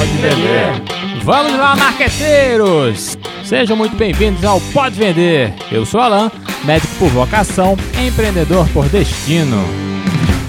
Pode vender. Vamos lá, marqueteiros! Sejam muito bem-vindos ao Pode Vender. Eu sou Alan, médico por vocação, empreendedor por destino.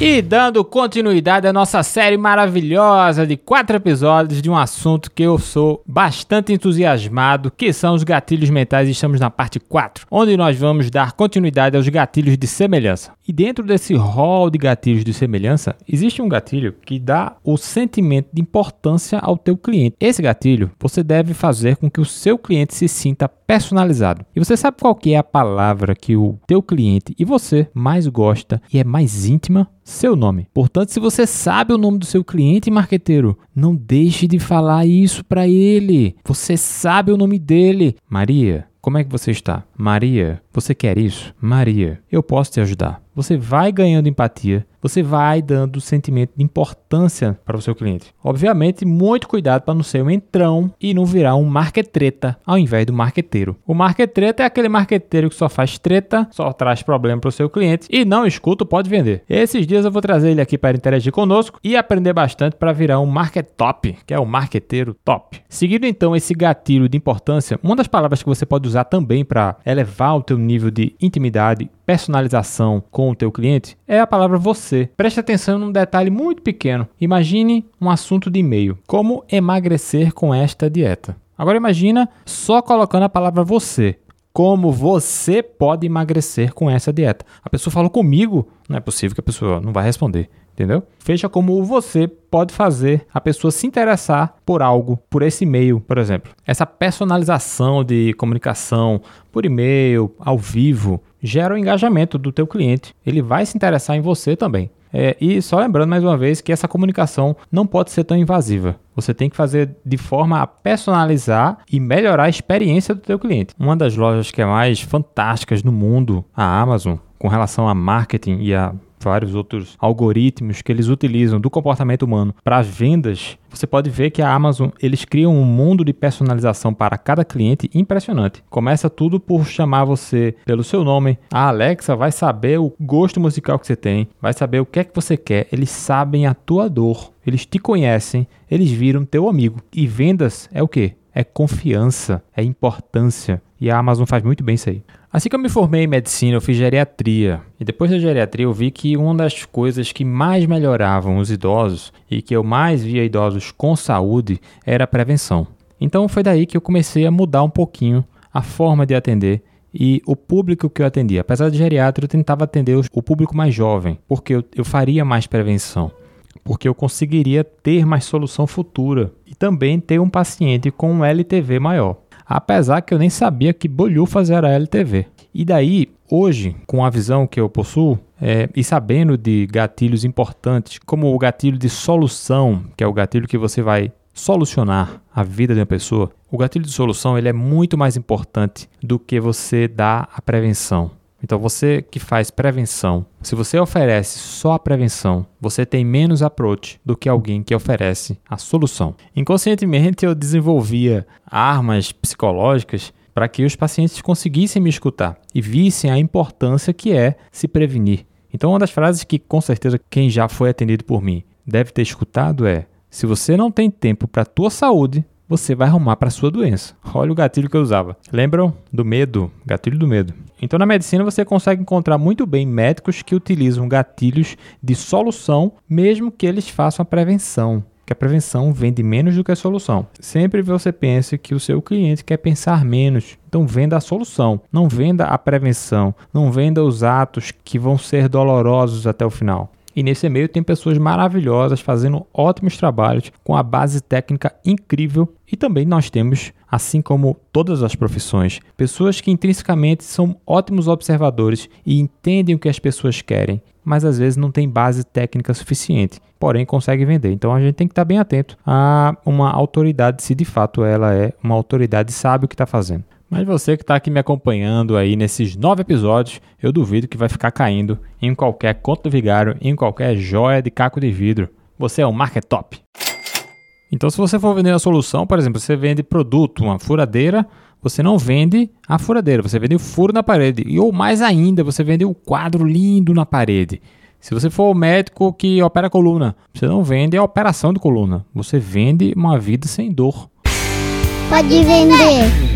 E dando continuidade à nossa série maravilhosa de quatro episódios de um assunto que eu sou bastante entusiasmado, que são os gatilhos mentais, estamos na parte 4, onde nós vamos dar continuidade aos gatilhos de semelhança. E dentro desse rol de gatilhos de semelhança, existe um gatilho que dá o sentimento de importância ao teu cliente. Esse gatilho você deve fazer com que o seu cliente se sinta personalizado. E você sabe qual que é a palavra que o teu cliente e você mais gosta e é mais íntima? Seu nome. Portanto, se você sabe o nome do seu cliente marqueteiro, não deixe de falar isso para ele. Você sabe o nome dele. Maria, como é que você está? Maria, você quer isso? Maria, eu posso te ajudar. Você vai ganhando empatia você vai dando sentimento de importância para o seu cliente. Obviamente, muito cuidado para não ser um entrão e não virar um marquetreta ao invés do marqueteiro. O marquetreta é aquele marqueteiro que só faz treta, só traz problema para o seu cliente e não escuta, pode vender. Esses dias eu vou trazer ele aqui para interagir conosco e aprender bastante para virar um market top, que é o marqueteiro top. Seguindo então esse gatilho de importância, uma das palavras que você pode usar também para elevar o teu nível de intimidade personalização com o teu cliente é a palavra você. Preste atenção num detalhe muito pequeno. Imagine um assunto de e-mail. Como emagrecer com esta dieta? Agora imagina só colocando a palavra você. Como você pode emagrecer com essa dieta? A pessoa falou comigo, não é possível que a pessoa não vai responder entendeu? Veja como você pode fazer a pessoa se interessar por algo, por esse e-mail, por exemplo. Essa personalização de comunicação por e-mail, ao vivo, gera o engajamento do teu cliente. Ele vai se interessar em você também. É, e só lembrando mais uma vez que essa comunicação não pode ser tão invasiva. Você tem que fazer de forma a personalizar e melhorar a experiência do teu cliente. Uma das lojas que é mais fantásticas no mundo, a Amazon, com relação a marketing e a vários outros algoritmos que eles utilizam do comportamento humano para vendas, você pode ver que a Amazon eles criam um mundo de personalização para cada cliente impressionante. Começa tudo por chamar você pelo seu nome. A Alexa vai saber o gosto musical que você tem, vai saber o que é que você quer. Eles sabem a tua dor, eles te conhecem, eles viram teu amigo. E vendas é o que? É confiança, é importância. E a Amazon faz muito bem isso aí. Assim que eu me formei em medicina, eu fiz geriatria. E depois da geriatria, eu vi que uma das coisas que mais melhoravam os idosos e que eu mais via idosos com saúde era a prevenção. Então foi daí que eu comecei a mudar um pouquinho a forma de atender e o público que eu atendia. Apesar de geriatra, eu tentava atender o público mais jovem, porque eu faria mais prevenção porque eu conseguiria ter mais solução futura e também ter um paciente com um LTV maior apesar que eu nem sabia que bolhufas era LTV. E daí, hoje, com a visão que eu possuo é, e sabendo de gatilhos importantes, como o gatilho de solução, que é o gatilho que você vai solucionar a vida de uma pessoa, o gatilho de solução ele é muito mais importante do que você dar a prevenção. Então, você que faz prevenção, se você oferece só a prevenção, você tem menos approach do que alguém que oferece a solução. Inconscientemente, eu desenvolvia armas psicológicas para que os pacientes conseguissem me escutar e vissem a importância que é se prevenir. Então, uma das frases que com certeza quem já foi atendido por mim deve ter escutado é: se você não tem tempo para a tua saúde, você vai arrumar para sua doença. Olha o gatilho que eu usava. Lembram do medo? Gatilho do medo. Então, na medicina, você consegue encontrar muito bem médicos que utilizam gatilhos de solução, mesmo que eles façam a prevenção. Que a prevenção vende menos do que a solução. Sempre você pense que o seu cliente quer pensar menos. Então, venda a solução, não venda a prevenção, não venda os atos que vão ser dolorosos até o final. E nesse meio tem pessoas maravilhosas fazendo ótimos trabalhos com a base técnica incrível e também nós temos, assim como todas as profissões, pessoas que intrinsecamente são ótimos observadores e entendem o que as pessoas querem, mas às vezes não tem base técnica suficiente, porém consegue vender. Então a gente tem que estar bem atento a uma autoridade se de fato ela é uma autoridade sabe o que está fazendo. Mas você que está aqui me acompanhando aí nesses nove episódios, eu duvido que vai ficar caindo em qualquer conto do vigário, em qualquer joia de caco de vidro. Você é um market top. Então, se você for vender a solução, por exemplo, você vende produto, uma furadeira, você não vende a furadeira, você vende o furo na parede. E ou mais ainda, você vende o quadro lindo na parede. Se você for o médico que opera coluna, você não vende a operação de coluna, você vende uma vida sem dor. Pode vender.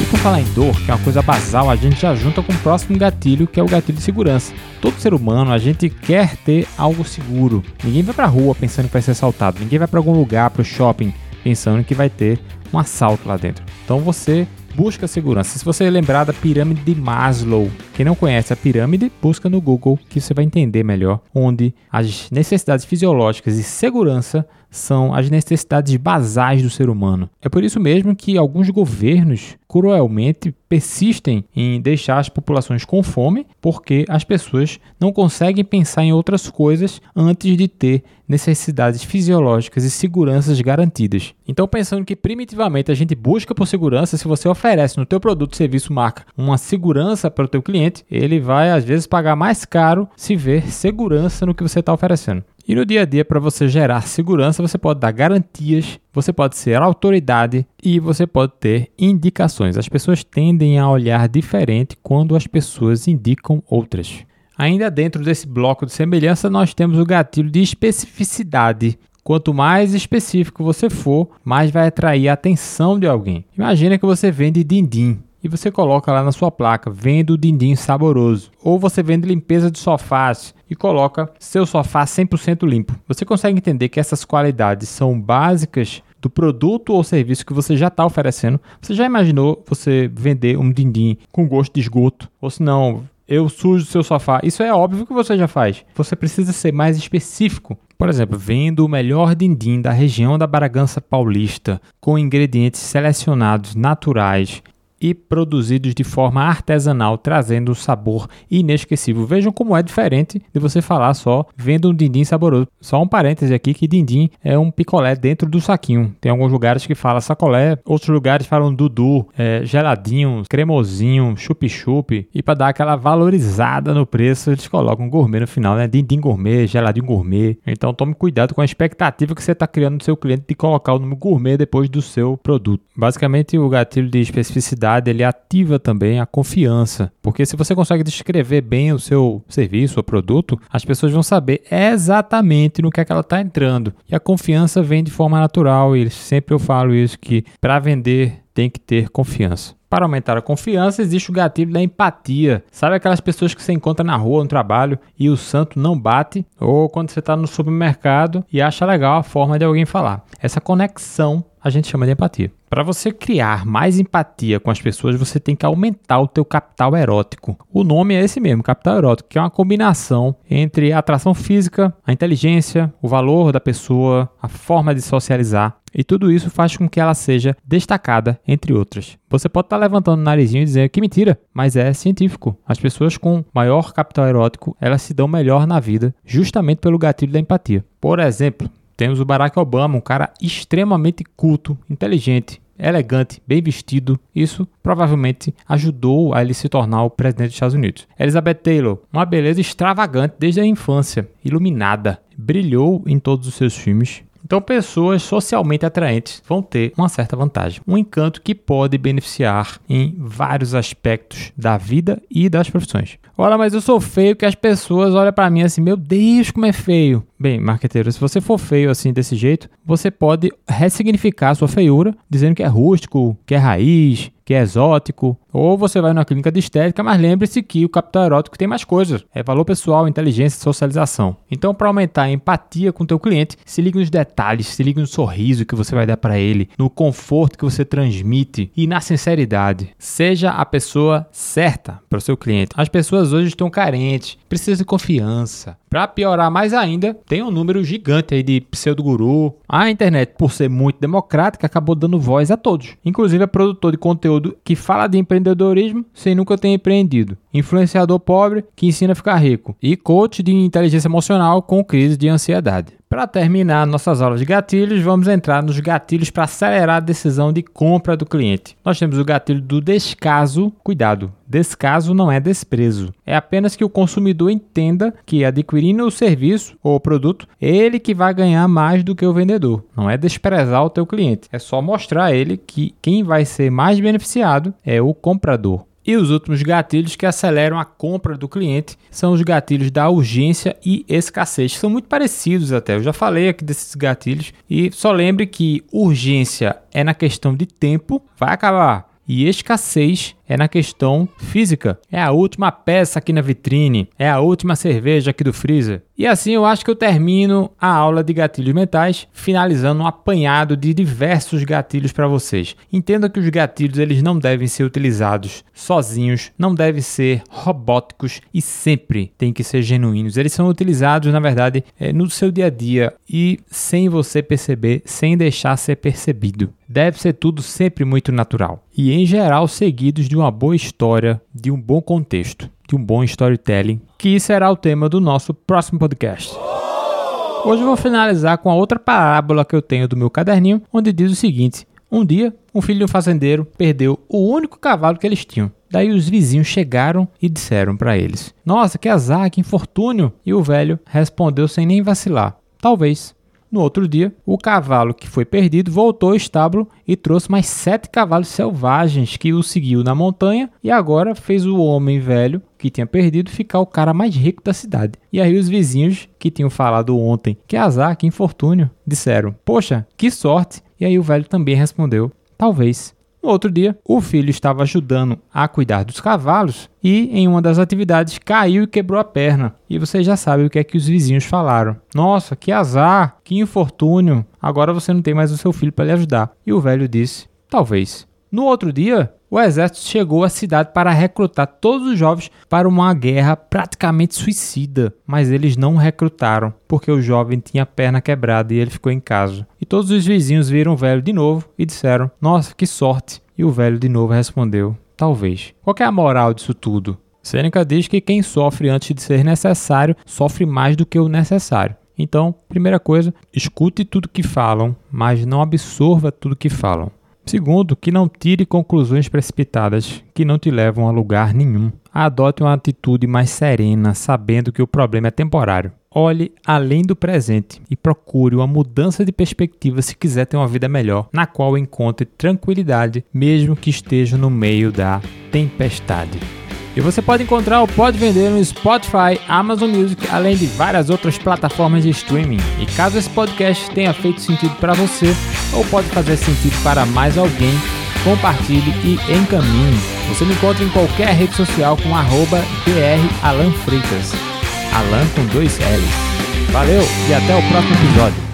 E por falar em dor, que é uma coisa basal, a gente já junta com o próximo gatilho, que é o gatilho de segurança. Todo ser humano, a gente quer ter algo seguro. Ninguém vai pra rua pensando que vai ser assaltado, ninguém vai para algum lugar, pro shopping, pensando que vai ter um assalto lá dentro. Então você busca segurança. Se você lembrar da pirâmide de Maslow, quem não conhece a pirâmide, busca no Google que você vai entender melhor onde as necessidades fisiológicas e segurança são as necessidades basais do ser humano. É por isso mesmo que alguns governos cruelmente persistem em deixar as populações com fome, porque as pessoas não conseguem pensar em outras coisas antes de ter necessidades fisiológicas e seguranças garantidas. Então, pensando que primitivamente a gente busca por segurança, se você oferece no teu produto, serviço, marca uma segurança para o teu cliente, ele vai às vezes pagar mais caro se ver segurança no que você está oferecendo. E no dia a dia, para você gerar segurança, você pode dar garantias, você pode ser autoridade e você pode ter indicações. As pessoas tendem a olhar diferente quando as pessoas indicam outras. Ainda dentro desse bloco de semelhança, nós temos o gatilho de especificidade. Quanto mais específico você for, mais vai atrair a atenção de alguém. Imagina que você vende din-din e você coloca lá na sua placa, vendo dindim saboroso. Ou você vende limpeza de sofás e coloca seu sofá 100% limpo. Você consegue entender que essas qualidades são básicas do produto ou serviço que você já está oferecendo. Você já imaginou você vender um dindim com gosto de esgoto? Ou se não, eu sujo seu sofá. Isso é óbvio que você já faz. Você precisa ser mais específico. Por exemplo, vendo o melhor dindim da região da Bragança Paulista, com ingredientes selecionados naturais, e produzidos de forma artesanal, trazendo um sabor inesquecível. Vejam como é diferente de você falar só vendo um dindim saboroso. Só um parêntese aqui que dindim é um picolé dentro do saquinho. Tem alguns lugares que fala sacolé, outros lugares falam dudu, é, geladinho, cremosinho, chup-chup. E para dar aquela valorizada no preço, eles colocam gourmet no final, né? Dindim gourmet, geladinho gourmet. Então tome cuidado com a expectativa que você está criando no seu cliente de colocar o nome gourmet depois do seu produto. Basicamente, o gatilho de especificidade ele ativa também a confiança, porque se você consegue descrever bem o seu serviço ou produto, as pessoas vão saber exatamente no que é que ela está entrando. E a confiança vem de forma natural, e sempre eu falo isso que para vender tem que ter confiança. Para aumentar a confiança, existe o gatilho da empatia. Sabe aquelas pessoas que você encontra na rua, no trabalho e o santo não bate? Ou quando você está no supermercado e acha legal a forma de alguém falar. Essa conexão a gente chama de empatia. Para você criar mais empatia com as pessoas, você tem que aumentar o teu capital erótico. O nome é esse mesmo, capital erótico, que é uma combinação entre a atração física, a inteligência, o valor da pessoa, a forma de socializar. E tudo isso faz com que ela seja destacada entre outras. Você pode estar levantando o narizinho e dizer que mentira, mas é científico. As pessoas com maior capital erótico, elas se dão melhor na vida, justamente pelo gatilho da empatia. Por exemplo, temos o Barack Obama, um cara extremamente culto, inteligente, elegante, bem vestido. Isso provavelmente ajudou a ele se tornar o presidente dos Estados Unidos. Elizabeth Taylor, uma beleza extravagante desde a infância, iluminada, brilhou em todos os seus filmes, então, pessoas socialmente atraentes vão ter uma certa vantagem, um encanto que pode beneficiar em vários aspectos da vida e das profissões. Olha, mas eu sou feio que as pessoas olham para mim assim, meu Deus, como é feio. Bem, marqueteiro, se você for feio assim desse jeito, você pode ressignificar a sua feiura, dizendo que é rústico, que é raiz, que é exótico, ou você vai numa clínica de estética, mas lembre-se que o capital erótico tem mais coisas. É valor pessoal, inteligência socialização. Então, para aumentar a empatia com o teu cliente, se ligue nos detalhes, se ligue no sorriso que você vai dar para ele, no conforto que você transmite e na sinceridade. Seja a pessoa certa para o seu cliente. As pessoas hoje estão carentes, precisam de confiança. Para piorar mais ainda, tem um número gigante aí de pseudo-guru. A internet, por ser muito democrática, acabou dando voz a todos, inclusive a produtor de conteúdo que fala de empreendedorismo sem nunca ter empreendido, influenciador pobre que ensina a ficar rico. E coach de inteligência emocional com crise de ansiedade. Para terminar nossas aulas de gatilhos, vamos entrar nos gatilhos para acelerar a decisão de compra do cliente. Nós temos o gatilho do descaso. Cuidado, descaso não é desprezo. É apenas que o consumidor entenda que adquirindo o serviço ou o produto, ele que vai ganhar mais do que o vendedor. Não é desprezar o teu cliente, é só mostrar a ele que quem vai ser mais beneficiado é o comprador. E os últimos gatilhos que aceleram a compra do cliente são os gatilhos da urgência e escassez, são muito parecidos até. Eu já falei aqui desses gatilhos e só lembre que urgência é na questão de tempo, vai acabar. E escassez é na questão física. É a última peça aqui na vitrine, é a última cerveja aqui do freezer. E assim eu acho que eu termino a aula de gatilhos mentais, finalizando um apanhado de diversos gatilhos para vocês. Entenda que os gatilhos eles não devem ser utilizados sozinhos, não devem ser robóticos e sempre tem que ser genuínos. Eles são utilizados, na verdade, é, no seu dia a dia e sem você perceber, sem deixar ser percebido. Deve ser tudo sempre muito natural e, em geral, seguidos de uma boa história, de um bom contexto, de um bom storytelling, que será o tema do nosso próximo podcast. Hoje eu vou finalizar com a outra parábola que eu tenho do meu caderninho, onde diz o seguinte: Um dia, um filho de um fazendeiro perdeu o único cavalo que eles tinham. Daí os vizinhos chegaram e disseram para eles: Nossa, que azar, que infortúnio! E o velho respondeu sem nem vacilar: Talvez. No outro dia, o cavalo que foi perdido voltou ao estábulo e trouxe mais sete cavalos selvagens que o seguiu na montanha e agora fez o homem velho que tinha perdido ficar o cara mais rico da cidade. E aí os vizinhos que tinham falado ontem que azar, que infortúnio, disseram: Poxa, que sorte! E aí o velho também respondeu: Talvez. No outro dia, o filho estava ajudando a cuidar dos cavalos e, em uma das atividades, caiu e quebrou a perna. E você já sabe o que é que os vizinhos falaram. Nossa, que azar, que infortúnio. Agora você não tem mais o seu filho para lhe ajudar. E o velho disse: Talvez. No outro dia, o exército chegou à cidade para recrutar todos os jovens para uma guerra praticamente suicida, mas eles não recrutaram porque o jovem tinha a perna quebrada e ele ficou em casa. E todos os vizinhos viram o velho de novo e disseram: Nossa, que sorte! E o velho de novo respondeu: Talvez. Qual é a moral disso tudo? Sêneca diz que quem sofre antes de ser necessário sofre mais do que o necessário. Então, primeira coisa, escute tudo que falam, mas não absorva tudo que falam. Segundo, que não tire conclusões precipitadas que não te levam a lugar nenhum. Adote uma atitude mais serena, sabendo que o problema é temporário. Olhe além do presente e procure uma mudança de perspectiva se quiser ter uma vida melhor, na qual encontre tranquilidade, mesmo que esteja no meio da tempestade. E você pode encontrar o Pode Vender no Spotify, Amazon Music, além de várias outras plataformas de streaming. E caso esse podcast tenha feito sentido para você ou pode fazer sentido para mais alguém, compartilhe e encaminhe. Você me encontra em qualquer rede social com arroba Alan com dois L's. Valeu e até o próximo episódio.